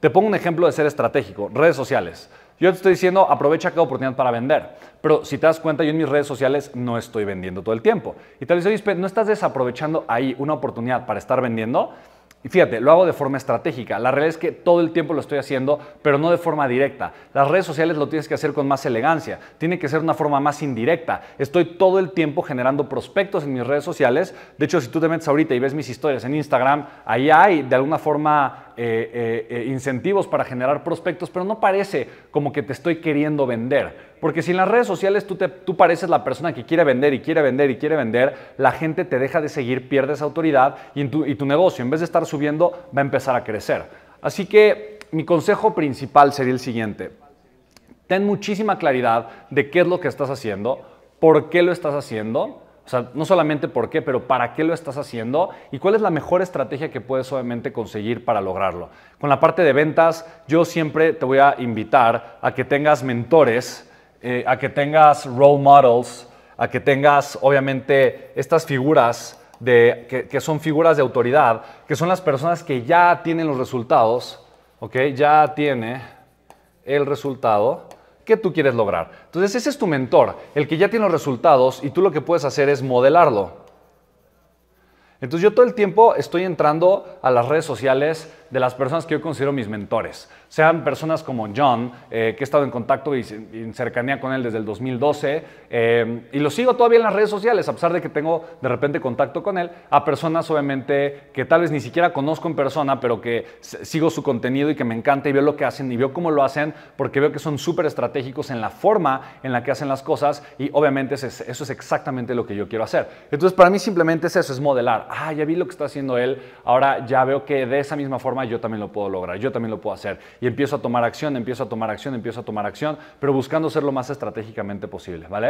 Te pongo un ejemplo de ser estratégico, redes sociales. Yo te estoy diciendo, aprovecha cada oportunidad para vender. Pero si te das cuenta, yo en mis redes sociales no estoy vendiendo todo el tiempo. Y tal vez, oye, ¿no estás desaprovechando ahí una oportunidad para estar vendiendo? Y fíjate, lo hago de forma estratégica. La realidad es que todo el tiempo lo estoy haciendo, pero no de forma directa. Las redes sociales lo tienes que hacer con más elegancia. Tiene que ser una forma más indirecta. Estoy todo el tiempo generando prospectos en mis redes sociales. De hecho, si tú te metes ahorita y ves mis historias en Instagram, ahí hay de alguna forma eh, eh, eh, incentivos para generar prospectos, pero no parece como que te estoy queriendo vender. Porque si en las redes sociales tú, te, tú pareces la persona que quiere vender y quiere vender y quiere vender, la gente te deja de seguir, pierdes autoridad y, tu, y tu negocio, en vez de estar subiendo, va a empezar a crecer. Así que mi consejo principal sería el siguiente. Ten muchísima claridad de qué es lo que estás haciendo, por qué lo estás haciendo o sea, no solamente por qué, pero para qué lo estás haciendo y cuál es la mejor estrategia que puedes obviamente conseguir para lograrlo. Con la parte de ventas, yo siempre te voy a invitar a que tengas mentores, eh, a que tengas role models, a que tengas obviamente estas figuras de, que, que, son figuras de autoridad, que son las personas que ya tienen los resultados, ¿ok? Ya tiene el resultado ¿Qué tú quieres lograr. Entonces ese es tu mentor, el que ya tiene los resultados y tú lo que puedes hacer es modelarlo. Entonces yo todo el tiempo estoy entrando a las redes sociales de las personas que yo considero mis mentores. Sean personas como John, eh, que he estado en contacto y en cercanía con él desde el 2012, eh, y lo sigo todavía en las redes sociales, a pesar de que tengo de repente contacto con él, a personas obviamente que tal vez ni siquiera conozco en persona, pero que sigo su contenido y que me encanta y veo lo que hacen y veo cómo lo hacen, porque veo que son súper estratégicos en la forma en la que hacen las cosas y obviamente eso es, eso es exactamente lo que yo quiero hacer. Entonces para mí simplemente es eso, es modelar. Ah, ya vi lo que está haciendo él, ahora ya veo que de esa misma yo también lo puedo lograr, yo también lo puedo hacer. Y empiezo a tomar acción, empiezo a tomar acción, empiezo a tomar acción, pero buscando ser lo más estratégicamente posible, ¿vale?